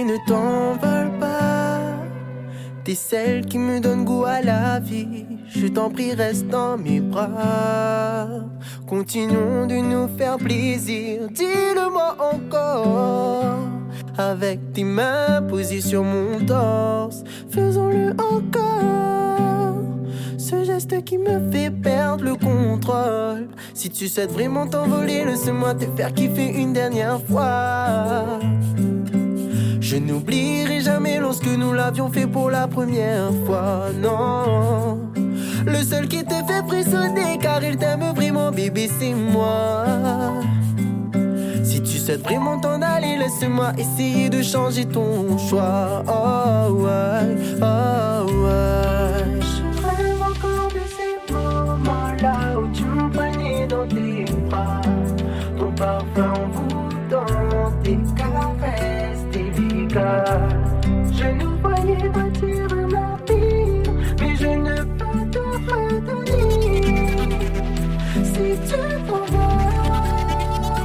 ne t'envole pas. T'es celle qui me donne goût à la vie. Je t'en prie, reste dans mes bras. Continuons de nous faire plaisir. Dis-le-moi encore. Avec tes mains posées sur mon torse, faisons-le encore. Ce geste qui me fait perdre le contrôle. Si tu souhaites vraiment t'envoler, laisse-moi te faire kiffer une dernière fois. Je n'oublierai jamais lorsque nous l'avions fait pour la première fois, non. Le seul qui te fait frissonner car il t'aime vraiment, bébé, c'est moi. Si tu souhaites vraiment t'en aller, laisse-moi essayer de changer ton choix. Oh ouais, oh ouais. Je nous voyais bâtir un empire, mais je ne peux te retenir. Si tu t'en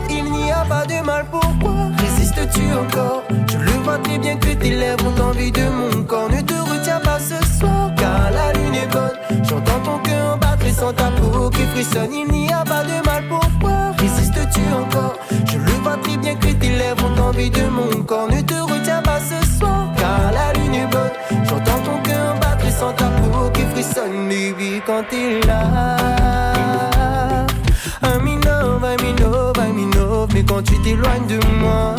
il n'y a pas de mal, pourquoi résistes-tu encore? Je le vois très bien que tes lèvres ont envie de mon corps. Ne te retiens pas ce soir, car la lune est bonne. J'entends ton cœur battre et sans ta peau qui frissonne. Il n'y a pas de mal, pourquoi résistes-tu encore? Le vois très bien que tes lèvres ont envie de mon corps. Ne te retiens pas ce soir, car la lune est bonne. J'entends ton cœur battre sans ta peau qui frissonne, baby, quand t'es là. I'm in love, I'm in love, I'm in love, mais quand tu t'éloignes de moi.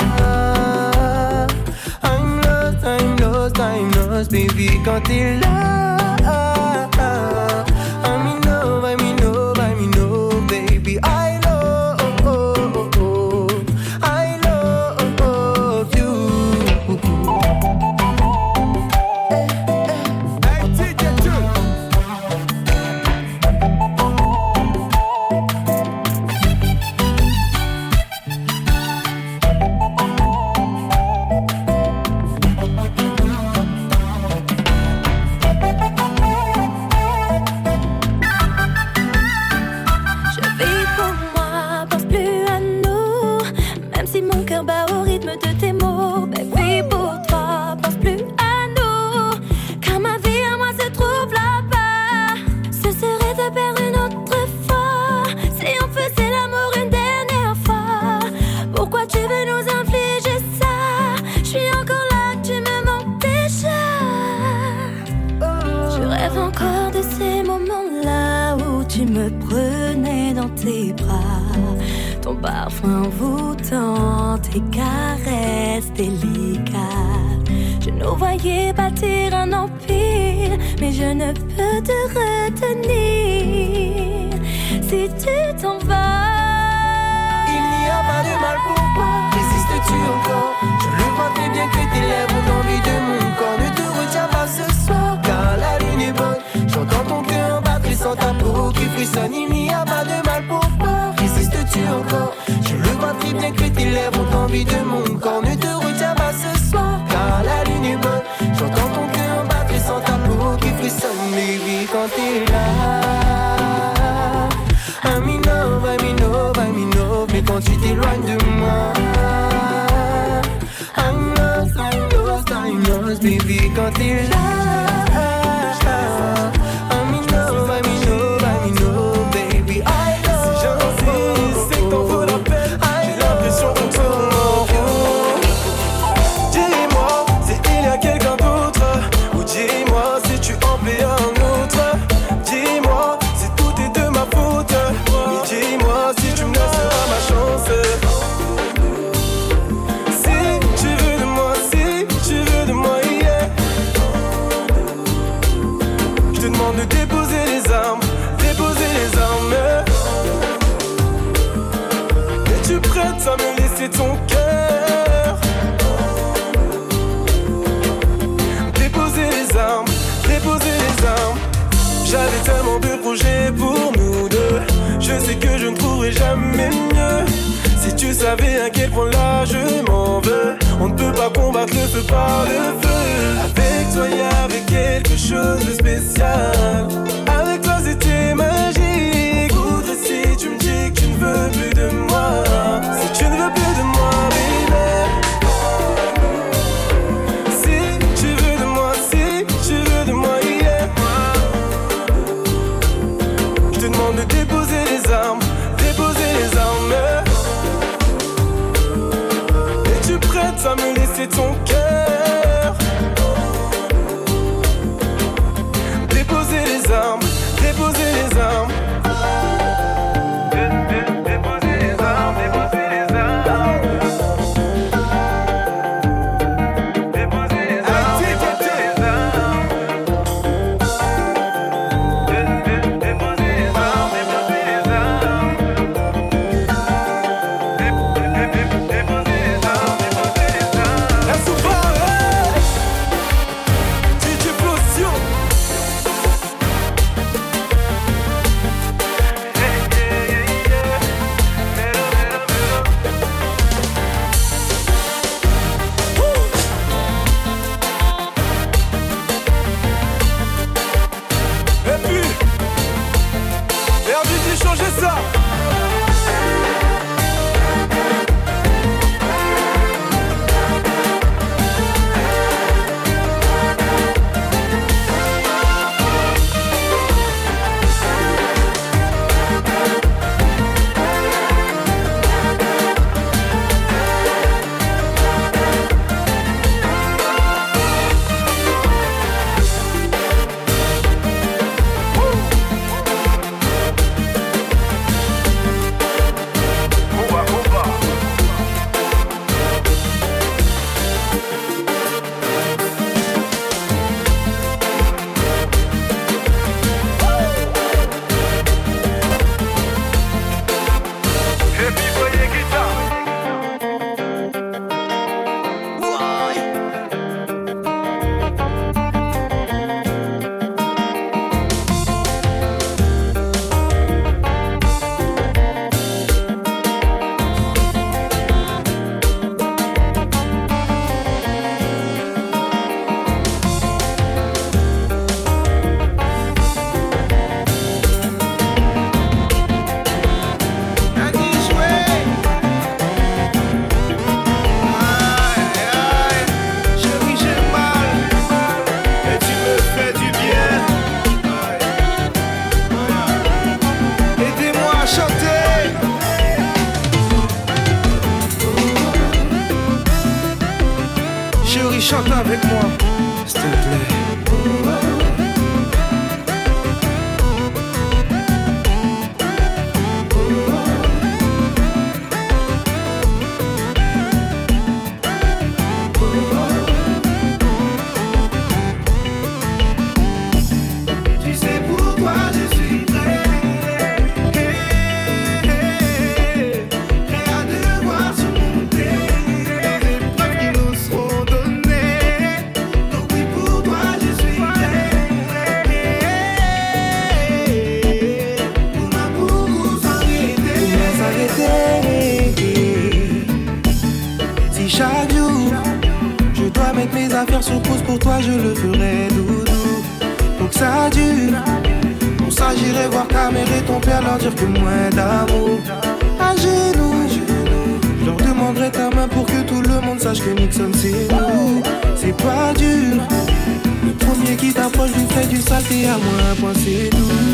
I'm lost, I'm lost, I'm lost, baby, quand t'es là. Salte a mwen panse dou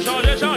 de gens.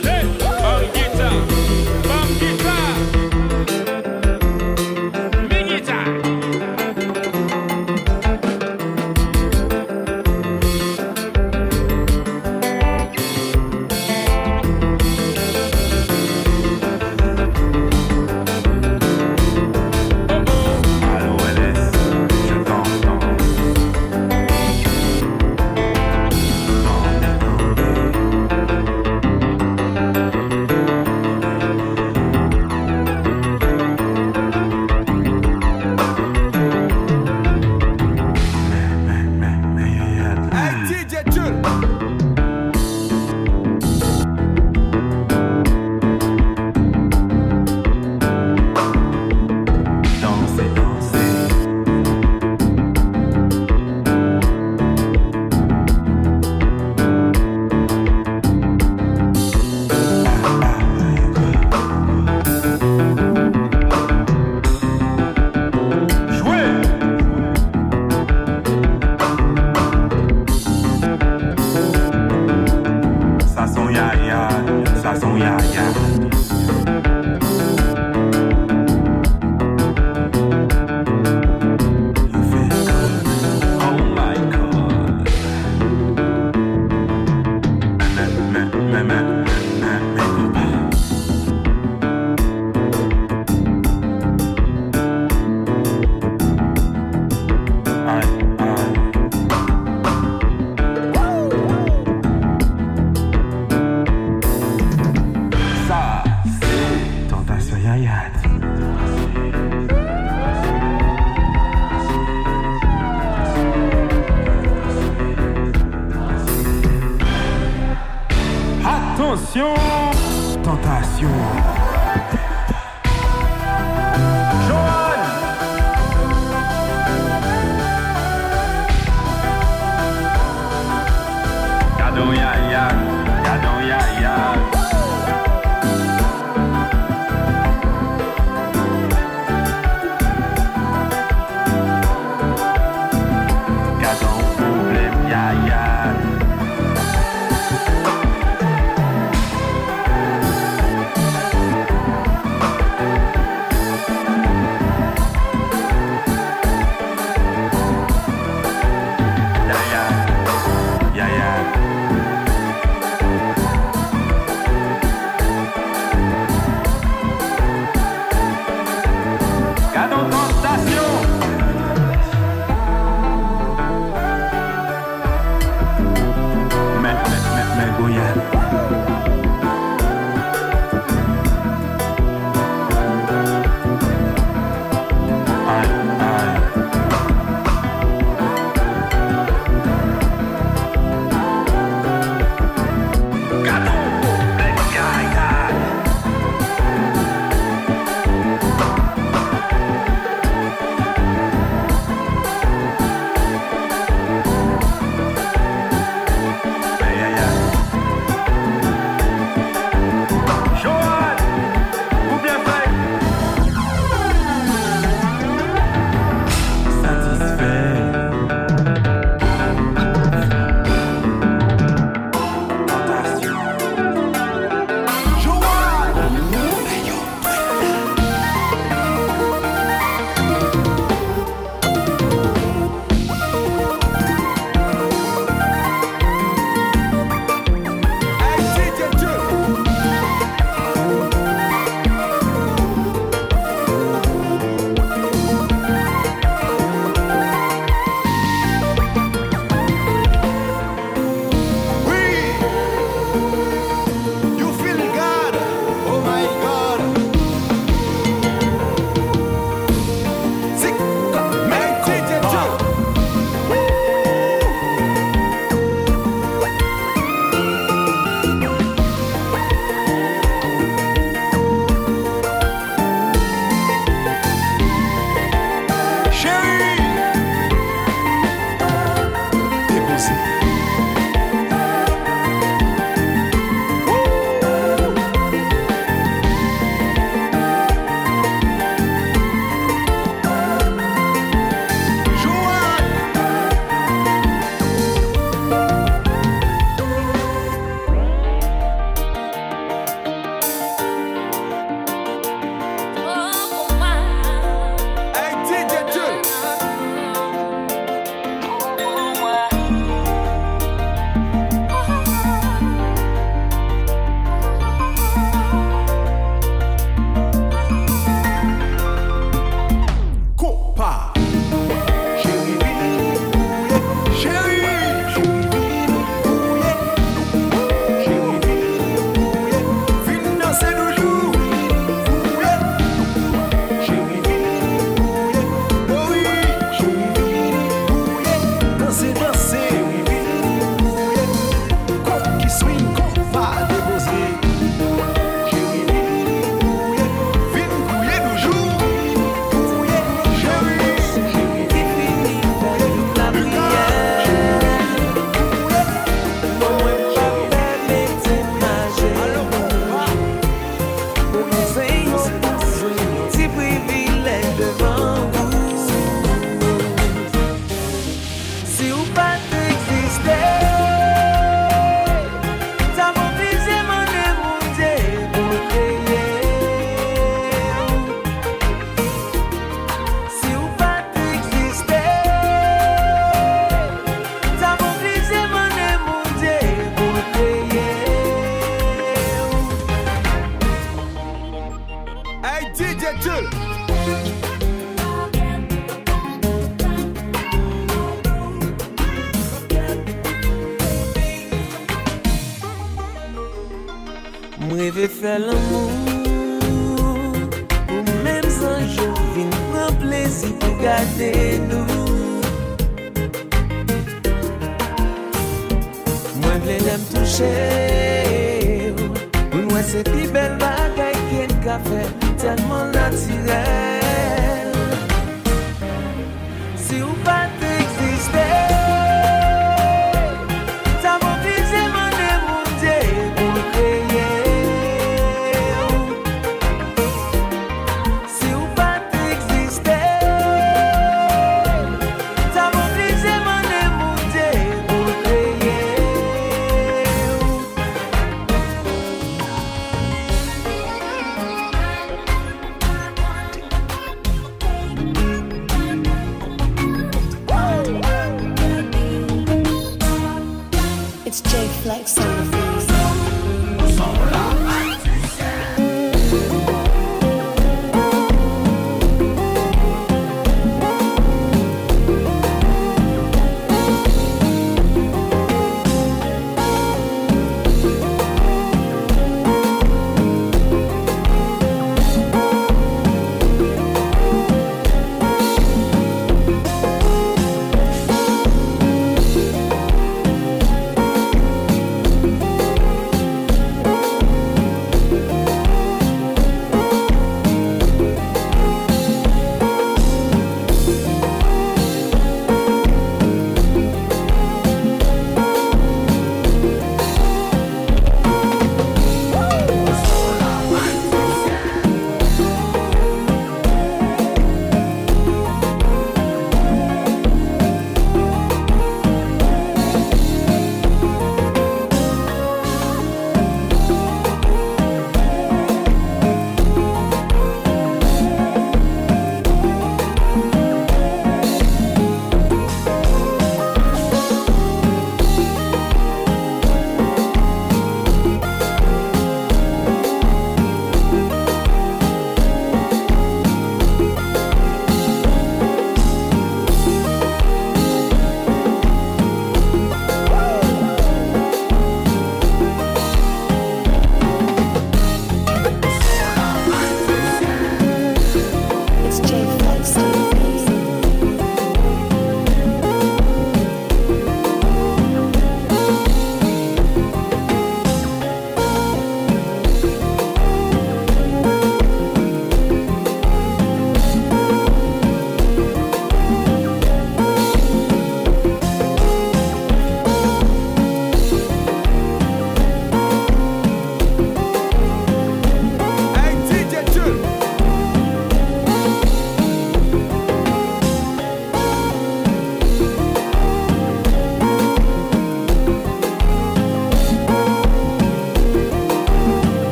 plezi pou gade nou. Mwen vle lem touche ou. Mwen se pi bel bagay ken ka fe Telman natirel.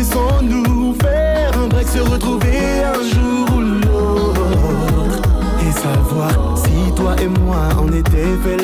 Laissons-nous faire un break, se retrouver un jour ou l'autre. Et savoir si toi et moi on était fait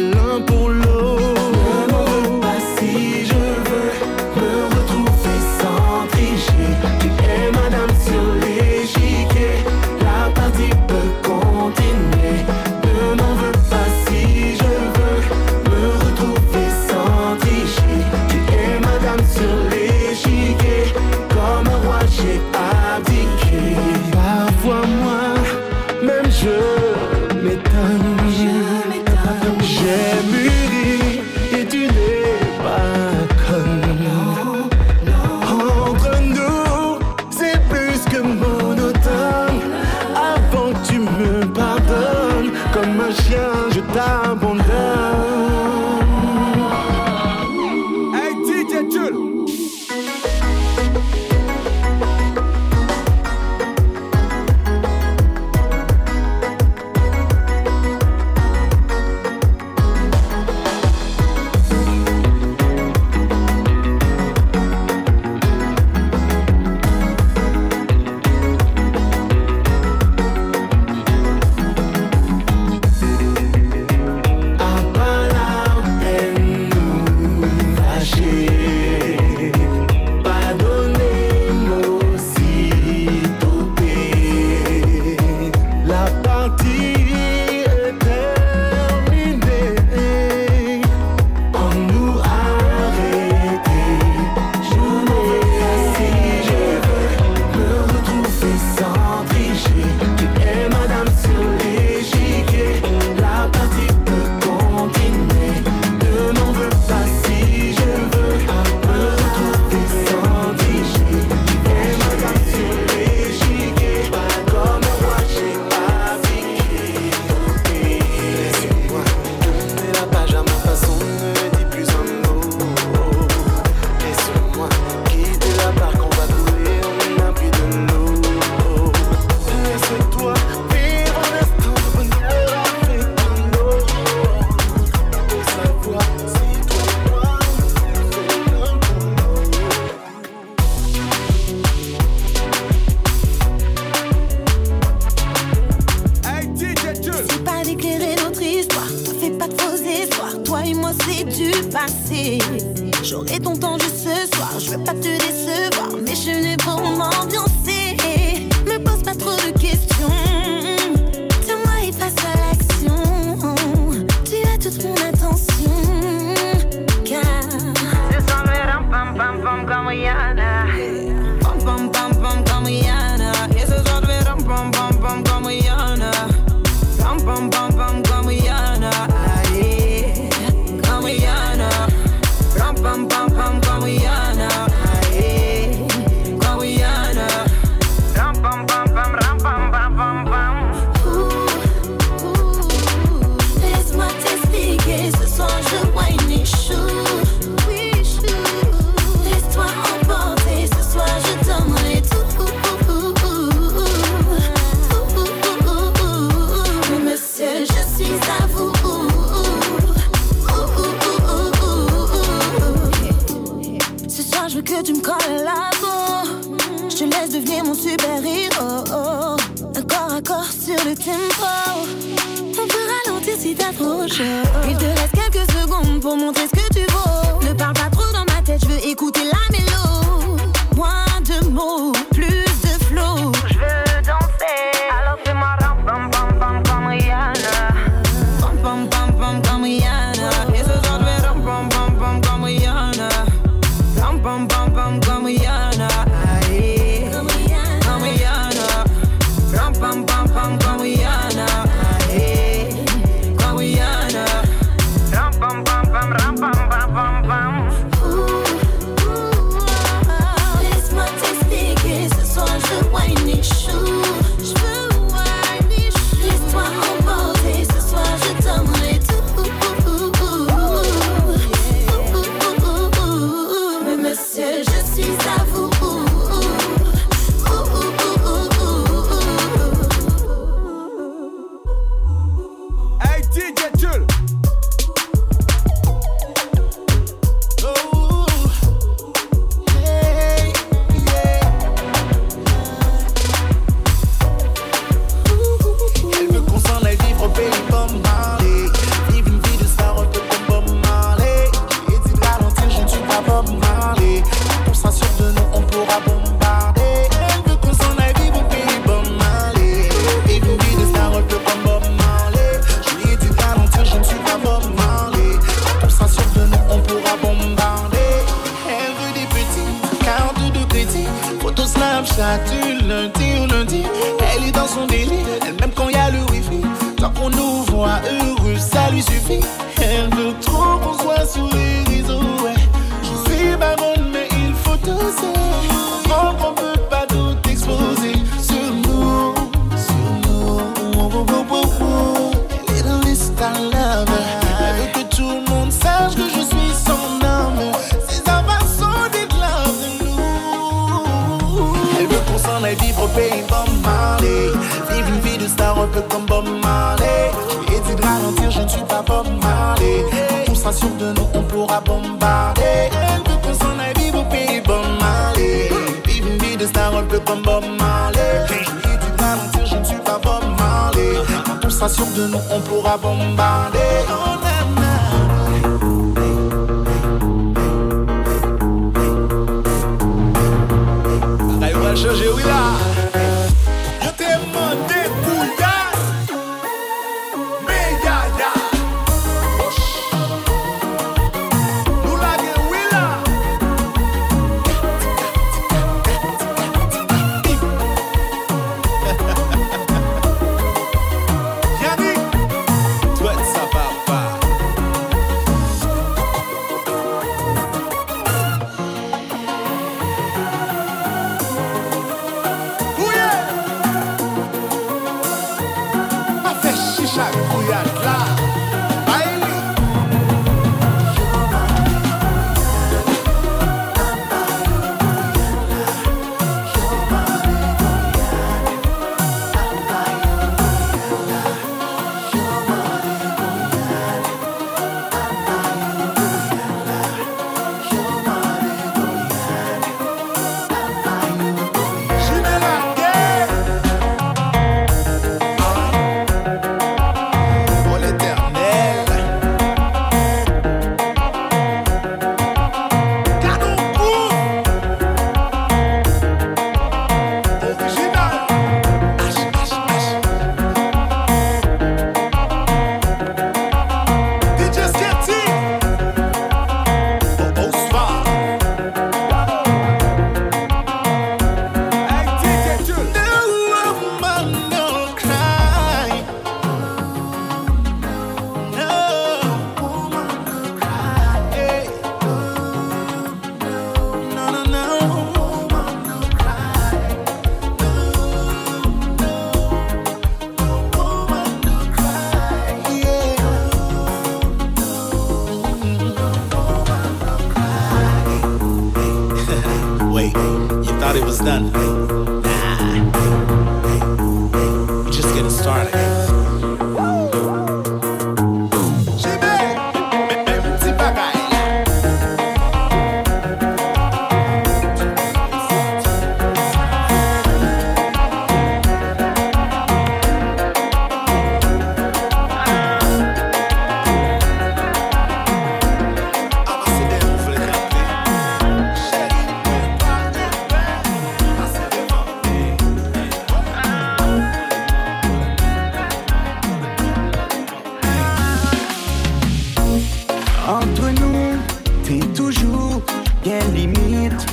Entre nous, t'es toujours bien limite.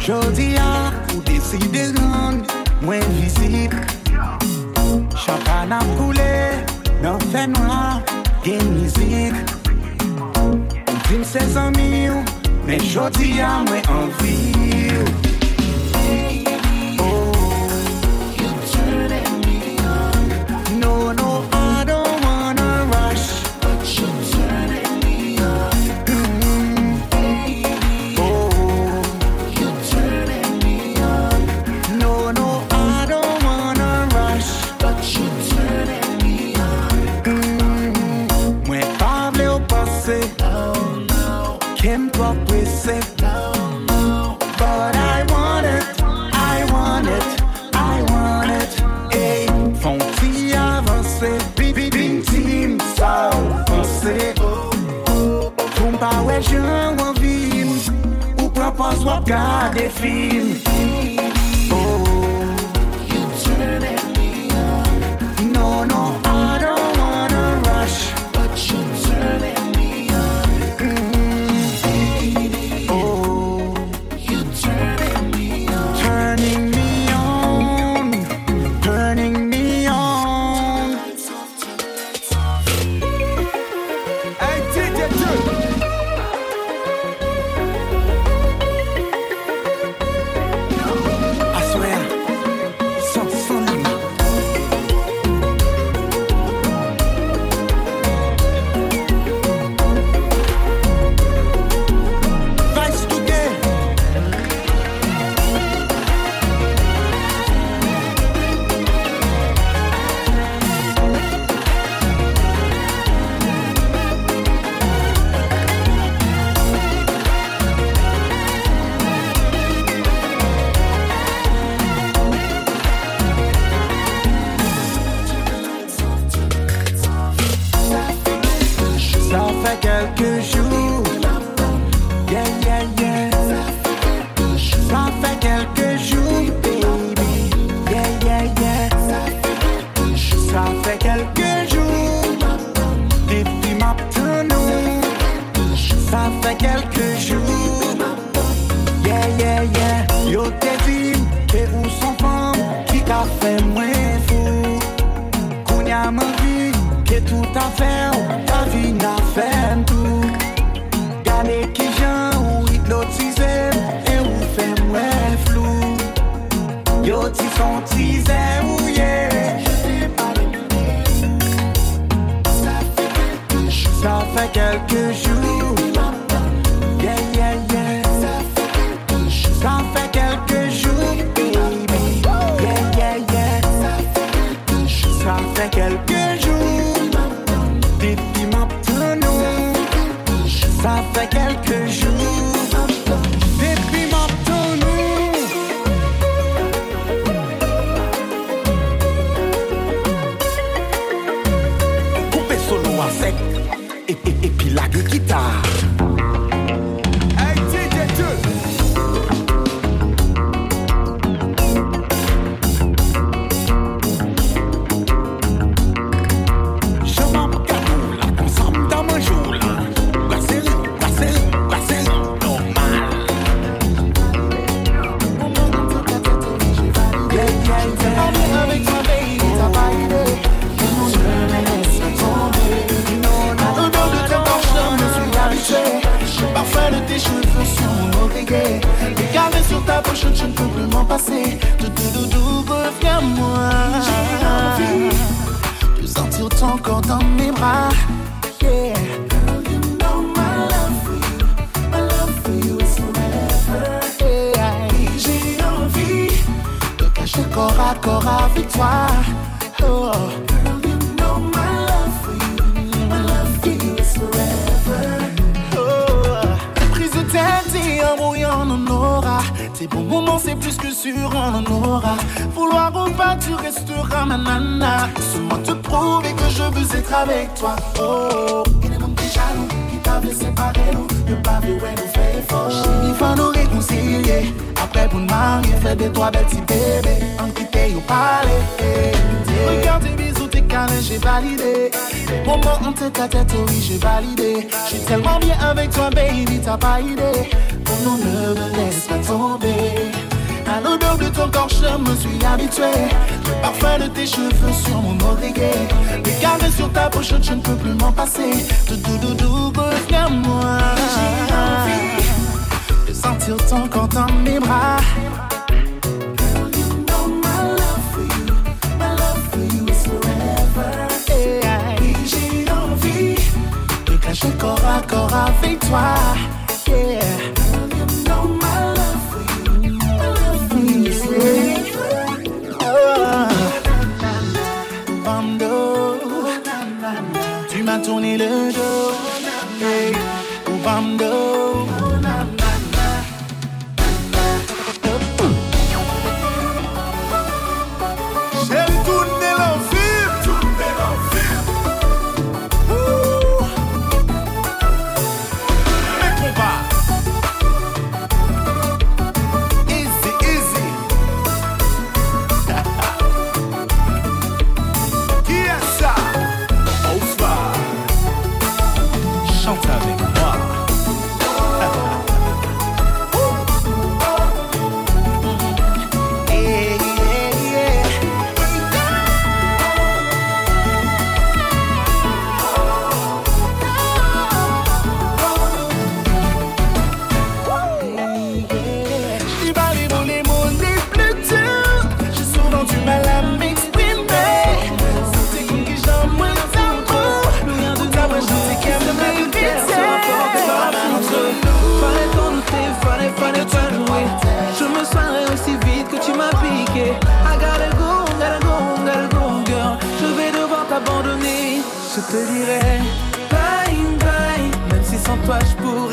Jodi a, ou deside rande, mwen vizit Chakan ap koule, nan fè noa, gen mizik Mwen tim se zanmi ou, men jodi a mwen anvi ou nunca. Ces bons moments, c'est plus que sûr, on en aura. Vouloir ou pas, tu resteras ma nana. Laisse-moi te prouver que je veux être avec toi. Oh, oh. il est donc jaloux qui t'a blessé par nous. Le pavé, ouais, nous fait fort. Il faut nous réconcilier. Après, pour nous marier, fais de toi, belle petite bébé. En au palais. Regarde tes bisous câlin, j'ai validé. Moment en tête à tête, oui, j'ai validé. J'suis tellement bien avec toi, baby, t'as pas idée. Oh non, ne me laisse pas tomber. À l'odeur de ton corps, je me suis habitué. Le parfum de tes cheveux sur mon oreiller. Les carrés sur ta pochette, je ne peux plus m'en passer. Doudoudoudou, reviens-moi. J'ai envie de sentir ton corps dans mes bras d'accord avec toi. compliqué. I gotta go, gotta go, gotta go, girl. Je vais devoir t'abandonner. Je te dirai bye bye, même si sans toi je pourrais.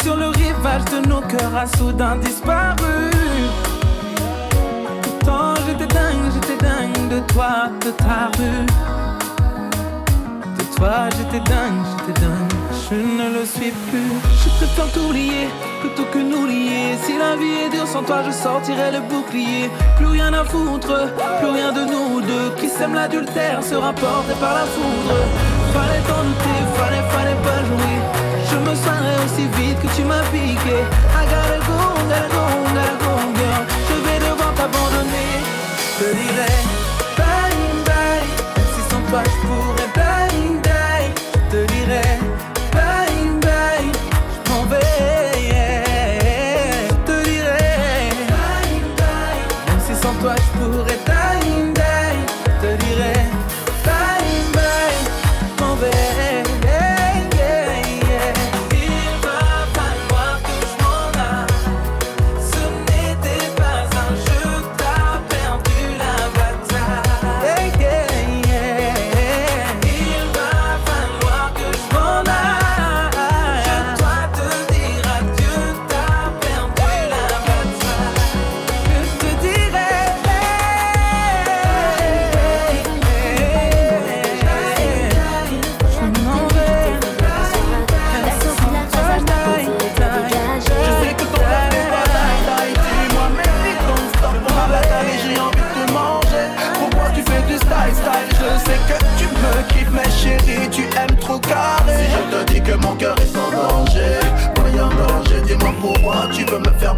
Sur le rivage de nos cœurs a soudain disparu Pourtant j'étais dingue, j'étais dingue de toi, de ta rue De toi j'étais dingue, j'étais dingue je ne le suis plus. Je préfère t'oublier plutôt que nous lier. Si la vie est dure sans toi, je sortirai le bouclier. Plus rien à foutre, plus rien de nous deux. Qui sème l'adultère sera porté par la foudre. Fallait t'en douter, fallait, fallait pas jouer. Je me soignerai aussi vite que tu m'as piqué. I gotta go, gotta go, gotta. Je vais devoir t'abandonner. Je dirais bye bye. Si sans toi je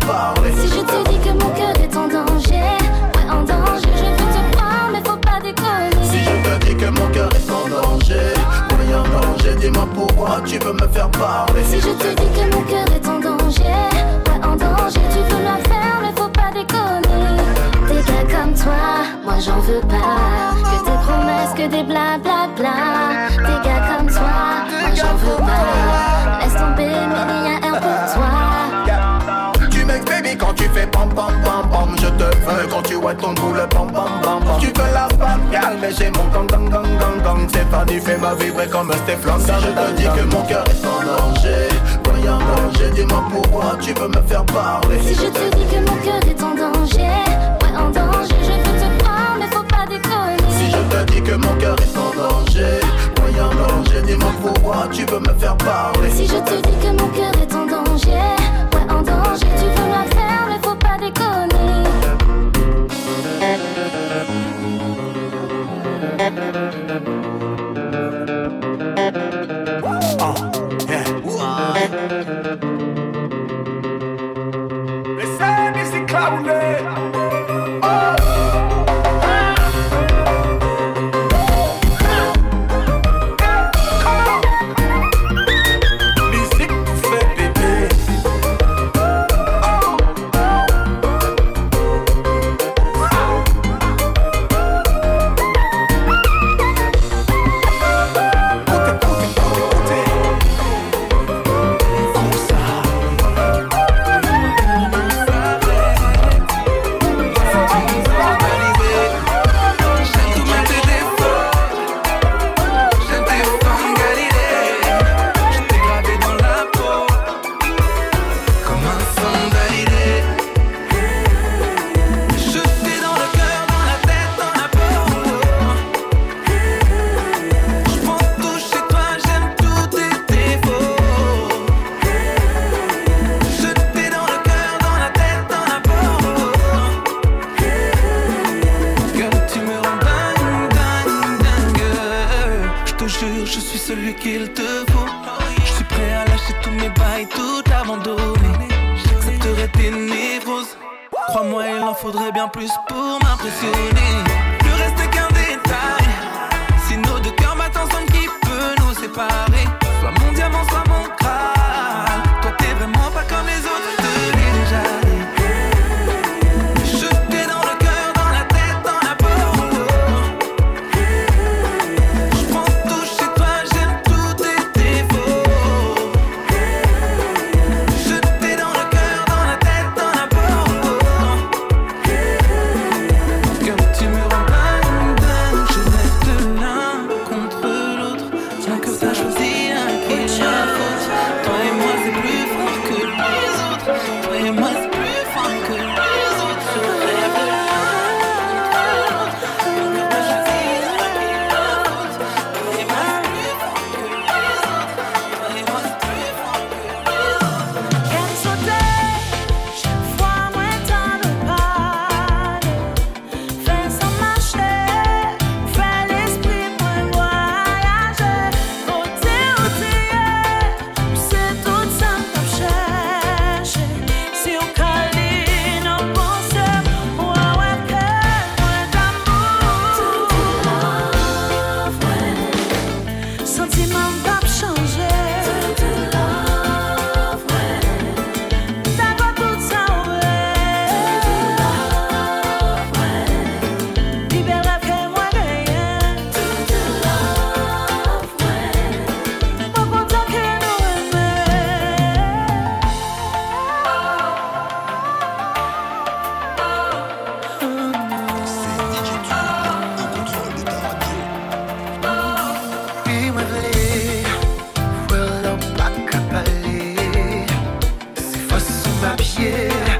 parler. Si je te dis que mon cœur est en danger, ouais en danger, je veux te croire, mais faut pas déconner. Si je te dis que mon cœur est en danger, oui, en danger, dis-moi pourquoi tu veux me faire parler. Si je te dis que mon cœur est en danger, ouais en danger, tu veux la faire, mais faut pas déconner. Des gars comme toi, moi j'en veux pas. Que des promesses, que des blablabla. Des gars comme toi, moi j'en veux pas. Pam pam pam pam. Je te veux quand tu vois ton boule pam pam pam pam. Tu veux la femme calme mais j'ai mon gang gang gang gang gang. C'est pas du fait ma vibrer comme Stéphane Si je te dis que mon cœur est en danger en danger dis-moi pourquoi tu veux me faire parler? Si je te dis que mon cœur est en danger, ouais en danger, je veux te croire, mais faut pas déconner. Si je te dis que mon cœur est en danger Oui en danger dis-moi pourquoi tu veux me faire parler? Si je te dis que mon cœur est en danger, en plus pour m'impressionner. papier.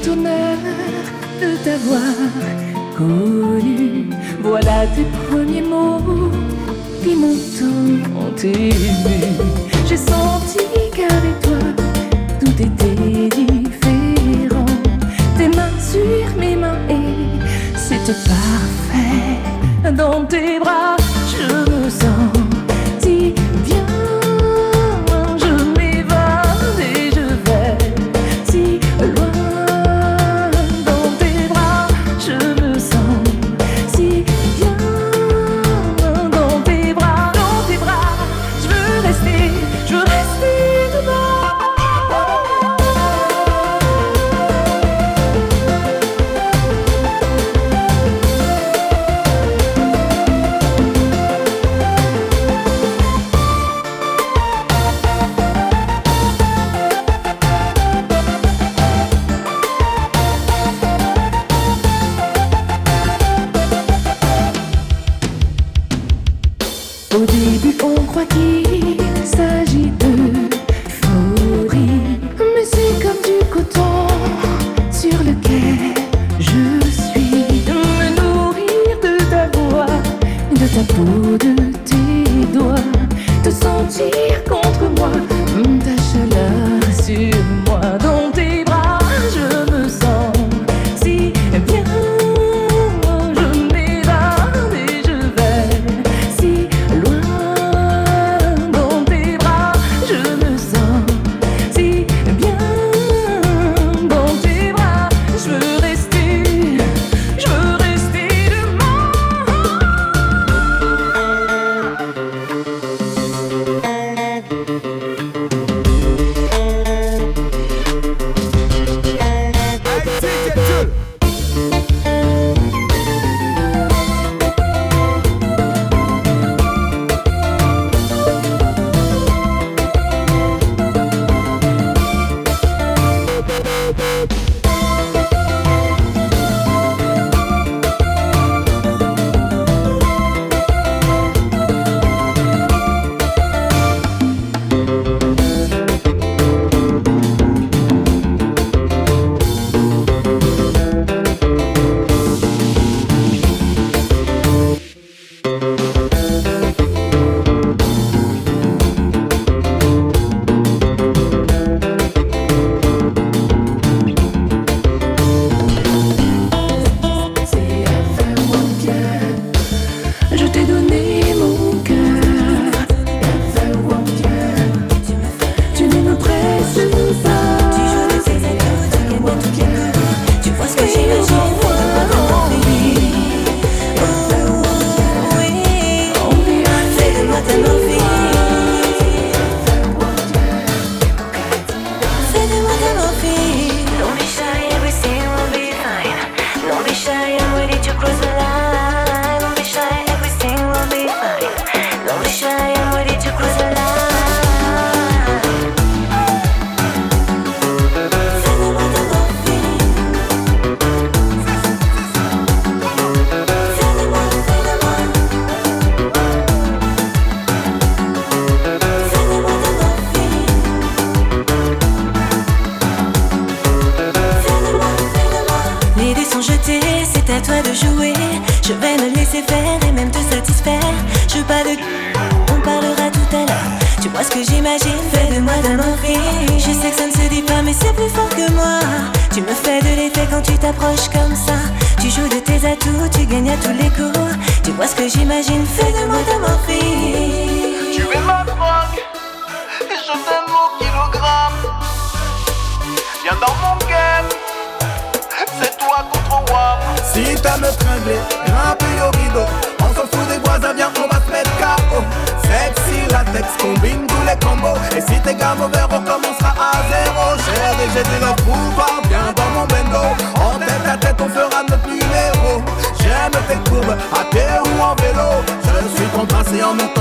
grand honneur de t'avoir connu. Voilà tes premiers mots qui m'ont tout ému. J'ai senti qu'avec toi, tout était différent. Tes mains sur mes mains et c'était parfait dans tes bras. Suis ton prince